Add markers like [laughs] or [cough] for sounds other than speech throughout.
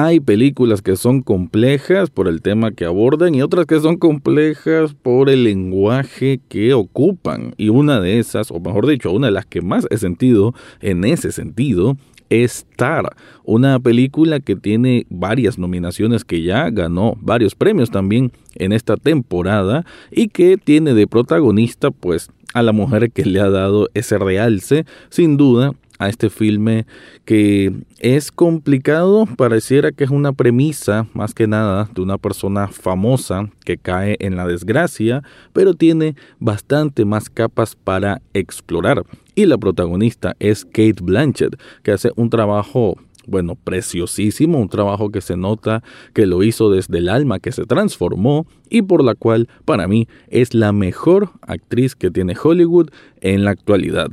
hay películas que son complejas por el tema que abordan y otras que son complejas por el lenguaje que ocupan. Y una de esas, o mejor dicho, una de las que más he sentido en ese sentido, es Tar, una película que tiene varias nominaciones que ya ganó varios premios también en esta temporada y que tiene de protagonista pues a la mujer que le ha dado ese realce, sin duda a este filme que es complicado, pareciera que es una premisa más que nada de una persona famosa que cae en la desgracia, pero tiene bastante más capas para explorar. Y la protagonista es Kate Blanchett, que hace un trabajo bueno, preciosísimo, un trabajo que se nota que lo hizo desde el alma, que se transformó y por la cual para mí es la mejor actriz que tiene Hollywood en la actualidad.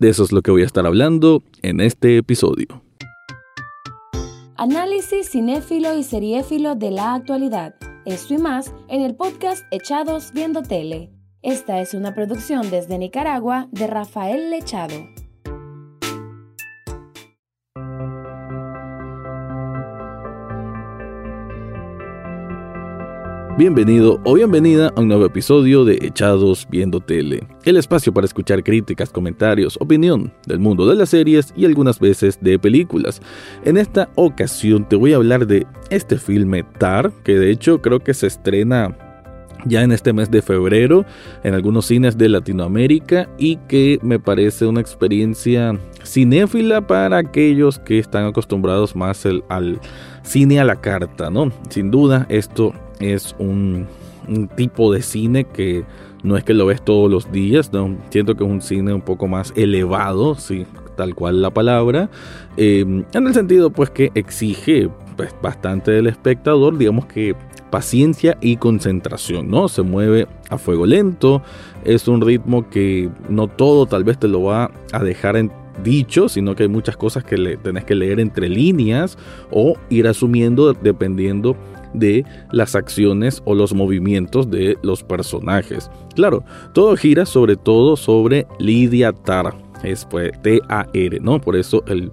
De eso es lo que voy a estar hablando en este episodio. Análisis cinéfilo y seriéfilo de la actualidad. Esto y más en el podcast Echados Viendo Tele. Esta es una producción desde Nicaragua de Rafael Lechado. Bienvenido o bienvenida a un nuevo episodio de Echados Viendo Tele, el espacio para escuchar críticas, comentarios, opinión del mundo de las series y algunas veces de películas. En esta ocasión te voy a hablar de este filme Tar, que de hecho creo que se estrena ya en este mes de febrero en algunos cines de Latinoamérica y que me parece una experiencia cinéfila para aquellos que están acostumbrados más al cine a la carta, ¿no? Sin duda esto es un, tipo de cine que no es que lo ves todos los días, ¿no? siento que es un cine un poco más elevado, sí, tal cual la palabra, eh, en el sentido pues que exige pues, bastante del espectador, digamos que paciencia y concentración, ¿no? Se mueve a fuego lento, es un ritmo que no todo tal vez te lo va a dejar en dicho, sino que hay muchas cosas que le tenés que leer entre líneas o ir asumiendo dependiendo de las acciones o los movimientos de los personajes. Claro, todo gira sobre todo sobre Lidia Tar, es pues T-A-R, ¿no? Por eso el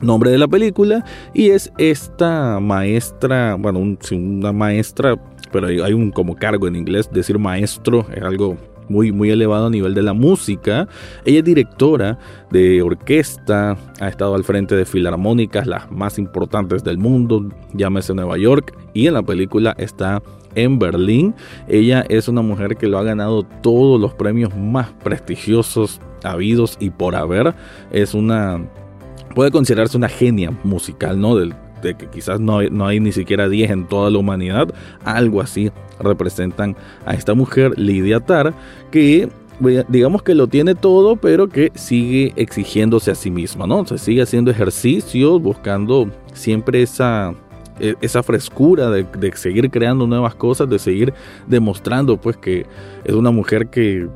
nombre de la película y es esta maestra, bueno, una maestra, pero hay un como cargo en inglés, decir maestro es algo muy, muy elevado a nivel de la música. Ella es directora de orquesta, ha estado al frente de filarmónicas, las más importantes del mundo, llámese Nueva York, y en la película está en Berlín. Ella es una mujer que lo ha ganado todos los premios más prestigiosos habidos y por haber. Es una puede considerarse una genia musical, ¿no? Que quizás no hay, no hay ni siquiera 10 en toda la humanidad, algo así representan a esta mujer, Lidia Tar, que digamos que lo tiene todo, pero que sigue exigiéndose a sí misma, ¿no? Se sigue haciendo ejercicios, buscando siempre esa, e, esa frescura de, de, seguir creando nuevas cosas, de seguir demostrando pues que es una mujer que,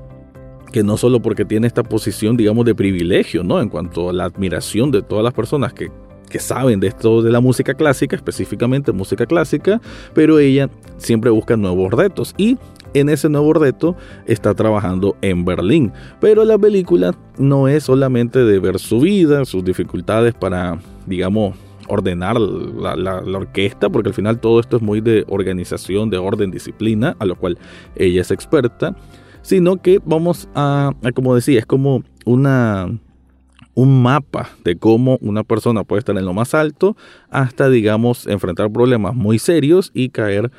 que no solo porque tiene esta posición, digamos, de privilegio, ¿no? En cuanto a la admiración de todas las personas que que saben de esto de la música clásica, específicamente música clásica, pero ella siempre busca nuevos retos y en ese nuevo reto está trabajando en Berlín. Pero la película no es solamente de ver su vida, sus dificultades para, digamos, ordenar la, orquesta, porque al final todo esto es muy de organización, de orden, disciplina, a lo cual ella es experta, sino que vamos a como decía, es como una un mapa de cómo una persona puede estar en lo más alto hasta, digamos, enfrentar problemas muy serios y caer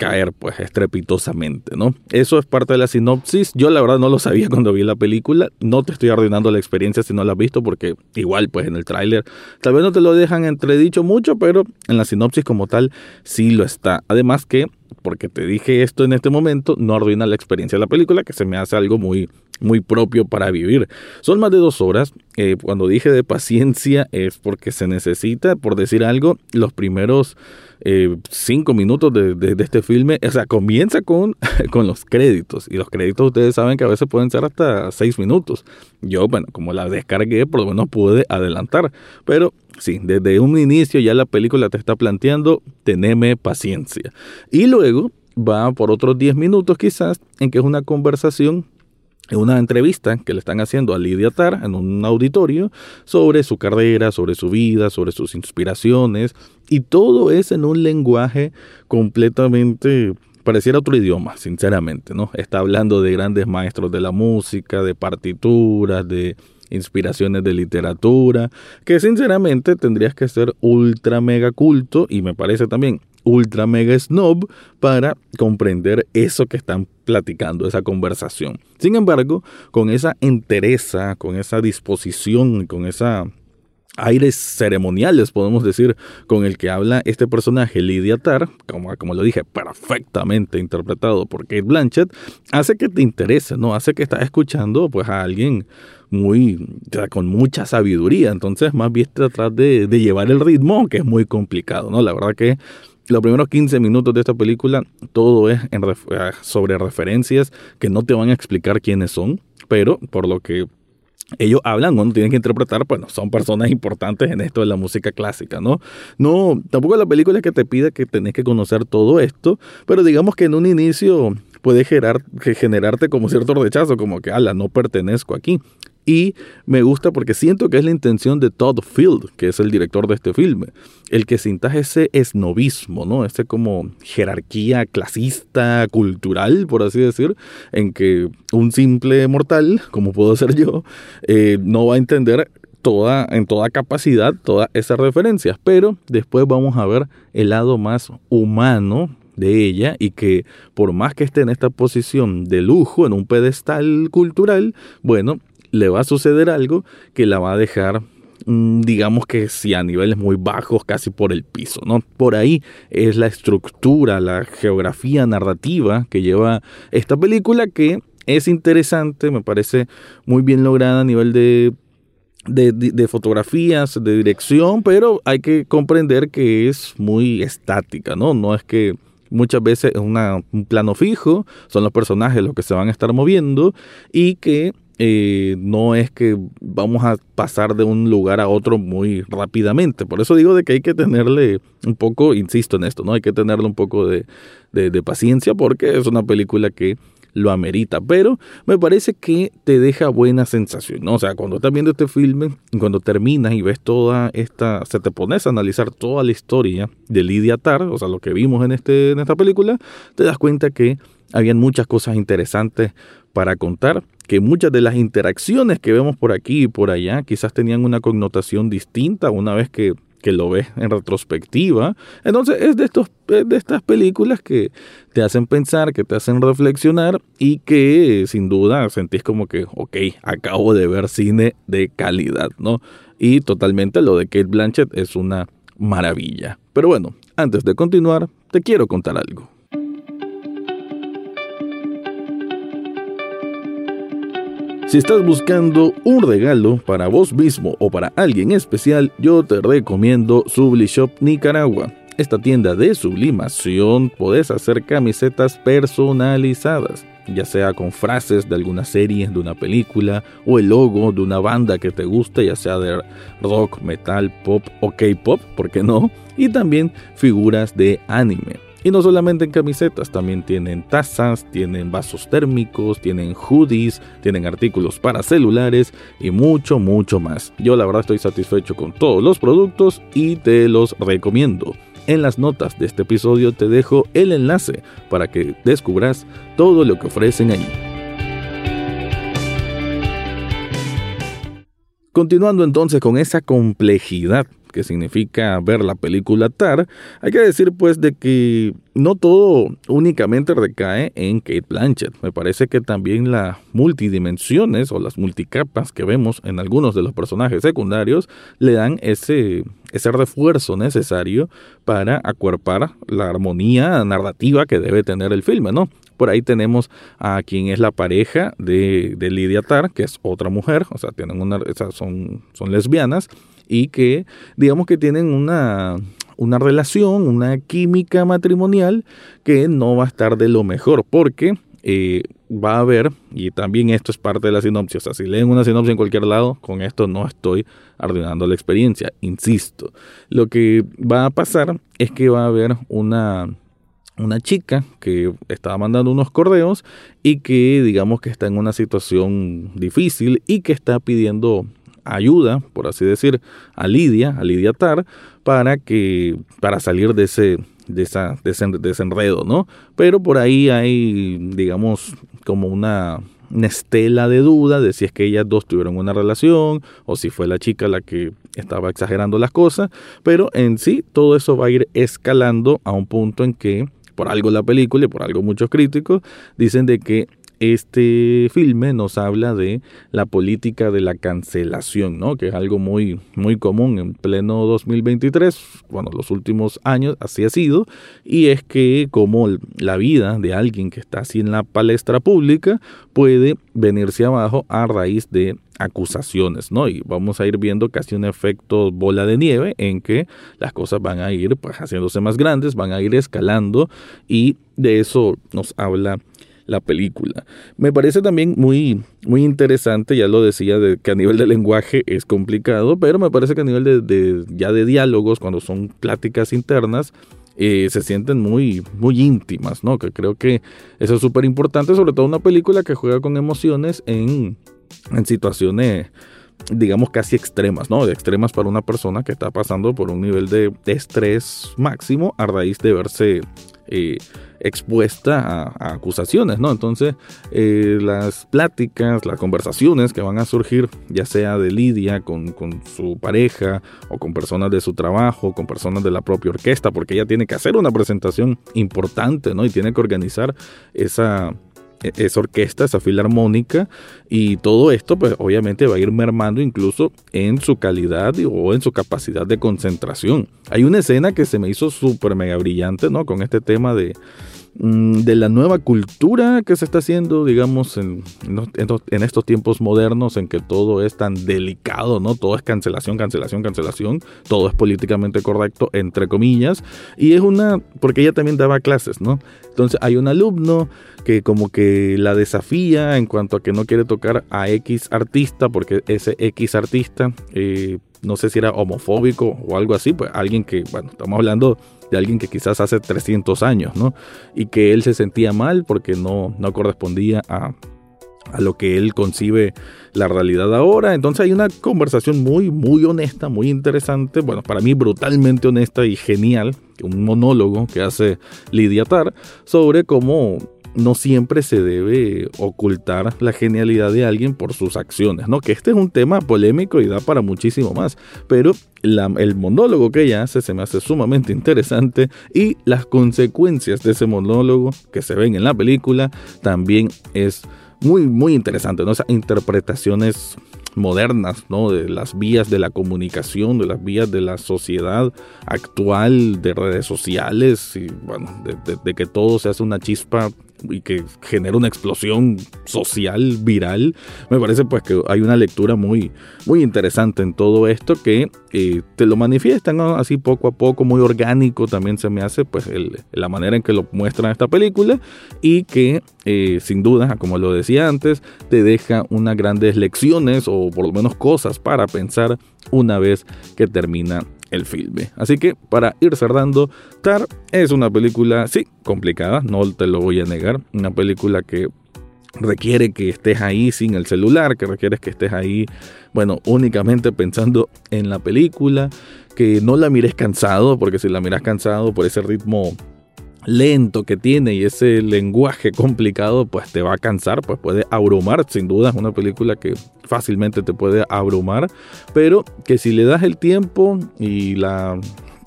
caer pues estrepitosamente, ¿no? Eso es parte de la sinopsis. Yo la verdad no lo sabía [laughs] cuando vi la película. No te estoy arruinando la experiencia si no la has visto porque igual pues en el tráiler tal vez no te lo dejan entredicho mucho, pero en la sinopsis como tal sí lo está. Además que porque te dije esto en este momento, no arruina la experiencia de la película, que se me hace algo muy, muy propio para vivir. Son más de dos horas. Eh, cuando dije de paciencia es porque se necesita, por decir algo, los primeros eh, cinco minutos de, este filme, o sea, comienza con, [laughs] con los créditos. Y los créditos ustedes saben que a veces pueden ser hasta seis minutos. Yo, bueno, como la descargué, por lo menos pude adelantar. Pero sí, desde un inicio ya la película te está planteando, teneme paciencia. Y luego va por otros 10 minutos quizás en que es una conversación una entrevista que le están haciendo a Lidia Tar en un auditorio sobre su carrera, sobre su vida, sobre sus inspiraciones, y todo es en un lenguaje completamente pareciera otro idioma, sinceramente, ¿no? Está hablando de grandes maestros de la música, de partituras, de inspiraciones de literatura, que sinceramente tendrías que ser ultra mega culto y me parece también ultra mega snob para comprender eso que están platicando, esa conversación. Sin embargo, con esa entereza, con esa disposición, con esa aires ceremoniales, podemos decir, con el que habla este personaje, Lydia Tarr, como, como lo dije, perfectamente interpretado por Kate Blanchett, hace que te interese, ¿no? Hace que estás escuchando pues a alguien muy, con mucha sabiduría, entonces más bien tratar de, de llevar el ritmo, que es muy complicado, ¿no? La verdad que los primeros 15 minutos de esta película todo es eh, sobre referencias que no te van a explicar quiénes son, pero por lo que ellos hablan, uno tienen que interpretar, bueno, son personas importantes en esto de la música clásica, ¿no? No, tampoco la película es que te pida que tenés que conocer todo esto, pero digamos que en un inicio puede generar, generarte como cierto rechazo, como que, ala, no pertenezco aquí. Y me gusta porque siento que es la intención de Todd Field, que es el director de este filme, el que sinta ese esnovismo, ¿no? Ese como jerarquía clasista, cultural, por así decir, en que un simple mortal, como puedo ser yo, eh, no va a entender toda, en toda capacidad todas esas referencias, pero después vamos a ver el lado más humano de ella y que por más que esté en esta posición de lujo, en un pedestal cultural, bueno, le va a suceder algo que la va a dejar mm, digamos que sí a niveles muy bajos, casi por el piso, ¿no? Por ahí es la estructura, la geografía narrativa que lleva esta película que es interesante, me parece muy bien lograda a nivel de, de, fotografías, de dirección, pero hay que comprender que es muy estática, ¿no? No es que muchas veces es un plano fijo, son los personajes los que se van a estar moviendo y que eh, no es que vamos a pasar de un lugar a otro muy rápidamente. Por eso digo de que hay que tenerle un poco, insisto en esto, ¿no? Hay que tenerle un poco de, paciencia porque es una película que lo amerita, pero me parece que te deja buena sensación, ¿no? O sea, cuando estás viendo este filme, cuando terminas y ves toda esta, se te pones a analizar toda la historia de Lidia Tar, o sea, lo que vimos en, este, en esta película, te das cuenta que habían muchas cosas interesantes para contar que muchas de las interacciones que vemos por aquí y por allá quizás tenían una connotación distinta una vez que, lo ves en retrospectiva. Entonces es de, estos, de estas películas que te hacen pensar, que te hacen reflexionar y que sin duda sentís como que, ok, acabo de ver cine de calidad, ¿no? Y totalmente lo de Kate Blanchett es una maravilla. Pero bueno, antes de continuar, te quiero contar algo. Si estás buscando un regalo para vos mismo o para alguien especial, yo te recomiendo Sublishop Nicaragua. Esta tienda de sublimación podés hacer camisetas personalizadas, ya sea con frases de alguna serie, de una película o el logo de una banda que te guste, ya sea de rock, metal, pop o K-pop, ¿por qué no? Y también figuras de anime. Y no solamente en camisetas, también tienen tazas, tienen vasos térmicos, tienen hoodies, tienen artículos para celulares y mucho, mucho más. Yo la verdad estoy satisfecho con todos los productos y te los recomiendo. En las notas de este episodio te dejo el enlace para que descubras todo lo que ofrecen allí. Continuando entonces con esa complejidad que significa ver la película TAR, hay que decir pues de que no todo únicamente recae en Kate Blanchett. Me parece que también las multidimensiones o las multicapas que vemos en algunos de los personajes secundarios le dan ese, ese refuerzo necesario para acuerpar la armonía narrativa que debe tener el filme, ¿no? Por ahí tenemos a quien es la pareja de, de Lydia Tar, que es otra mujer, o sea, tienen una, son, son lesbianas, y que digamos que tienen una, una relación, una química matrimonial que no va a estar de lo mejor porque eh, va a haber, y también esto es parte de la sinopsis, o sea, si leen una sinopsis en cualquier lado, con esto no estoy arruinando la experiencia, insisto. Lo que va a pasar es que va a haber una una chica que estaba mandando unos correos y que digamos que está en una situación difícil y que está pidiendo ayuda, por así decir, a Lidia, a Lidia Tar, para que para salir de ese de esa desenredo, ¿no? Pero por ahí hay, digamos, como una, una estela de duda de si es que ellas dos tuvieron una relación o si fue la chica la que estaba exagerando las cosas, pero en sí todo eso va a ir escalando a un punto en que por algo la película y por algo muchos críticos dicen de que este filme nos habla de la política de la cancelación, ¿no? que es algo muy, muy común en pleno 2023, bueno, los últimos años así ha sido, y es que como la vida de alguien que está así en la palestra pública puede venirse abajo a raíz de acusaciones, ¿no? Y vamos a ir viendo casi un efecto bola de nieve en que las cosas van a ir pues, haciéndose más grandes, van a ir escalando y de eso nos habla la película. Me parece también muy, muy interesante, ya lo decía, de que a nivel de lenguaje es complicado, pero me parece que a nivel de, ya de diálogos, cuando son pláticas internas, eh, se sienten muy, muy íntimas, ¿no? Que creo que eso es súper importante, sobre todo una película que juega con emociones en, en situaciones digamos casi extremas, ¿no? De extremas para una persona que está pasando por un nivel de estrés máximo a raíz de verse eh, expuesta a, acusaciones, ¿no? Entonces, eh, las pláticas, las conversaciones que van a surgir, ya sea de Lidia con, con, su pareja o con personas de su trabajo, con personas de la propia orquesta, porque ella tiene que hacer una presentación importante, ¿no? Y tiene que organizar esa e-, esa orquesta, esa filarmónica y todo esto pues obviamente va a ir mermando incluso en su calidad o en su capacidad de concentración. Hay una escena que se me hizo súper mega brillante, ¿no? Con este tema de, de la nueva cultura que se está haciendo, digamos, en, en, estos tiempos modernos en que todo es tan delicado, ¿no? Todo es cancelación, cancelación, cancelación, todo es políticamente correcto, entre comillas, y es una, porque ella también daba clases, ¿no? Entonces hay un alumno que como que la desafía en cuanto a que no quiere tocar a X artista, porque ese X artista, eh, no sé si era homofóbico o algo así, pues alguien que, bueno, estamos hablando de alguien que quizás hace 300 años, ¿no? Y que él se sentía mal porque no, no correspondía a, a lo que él concibe la realidad ahora. Entonces hay una conversación muy, muy honesta, muy interesante, bueno, para mí brutalmente honesta y genial, un monólogo que hace Lidia Tar sobre cómo no siempre se debe ocultar la genialidad de alguien por sus acciones, ¿no? Que este es un tema polémico y da para muchísimo más, pero el monólogo que ella hace se me hace sumamente interesante y las consecuencias de ese monólogo que se ven en la película también es muy, muy interesante. Esas interpretaciones modernas, ¿no? De las vías de la comunicación, de las vías de la sociedad actual, de redes sociales y, bueno, de, de que todo se hace una chispa y que genera una explosión social, viral, me parece pues que hay una lectura muy, muy interesante en todo esto que eh, te lo manifiestan así poco a poco, muy orgánico también se me hace pues la manera en que lo muestran esta película y que eh, sin duda, como lo decía antes, te deja unas grandes lecciones o por lo menos cosas para pensar una vez que termina el filme. Así que para ir cerrando, Tar es una película, sí, complicada, no te lo voy a negar, una película que requiere que estés ahí sin el celular, que requiere que estés ahí, bueno, únicamente pensando en la película, que no la mires cansado, porque si la miras cansado por ese ritmo lento que tiene y ese lenguaje complicado, pues te va a cansar, pues puede abrumar, sin duda es una película que fácilmente te puede abrumar, pero que si le das el tiempo y la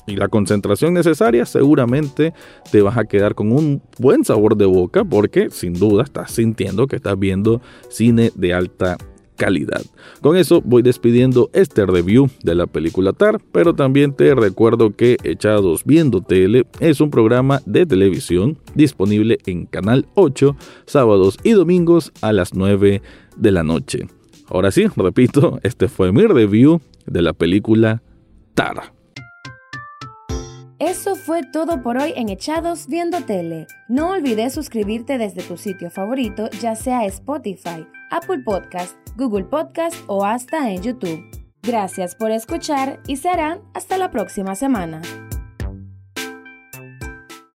y la concentración necesaria, seguramente te vas a quedar con un buen sabor de boca porque sin duda estás sintiendo que estás viendo cine de alta Con eso voy despidiendo este review de la película Tar, pero también te recuerdo que Echados Viendo Tele es un programa de televisión disponible en Canal 8 sábados y domingos a las 9 de la noche. Ahora sí, repito, este fue mi review de la película Tar. Eso fue todo por hoy en Echados Viendo Tele. No olvides suscribirte desde tu sitio favorito, ya sea Spotify, Apple Podcast, Google Podcast o hasta en YouTube. Gracias por escuchar y serán hasta la próxima semana.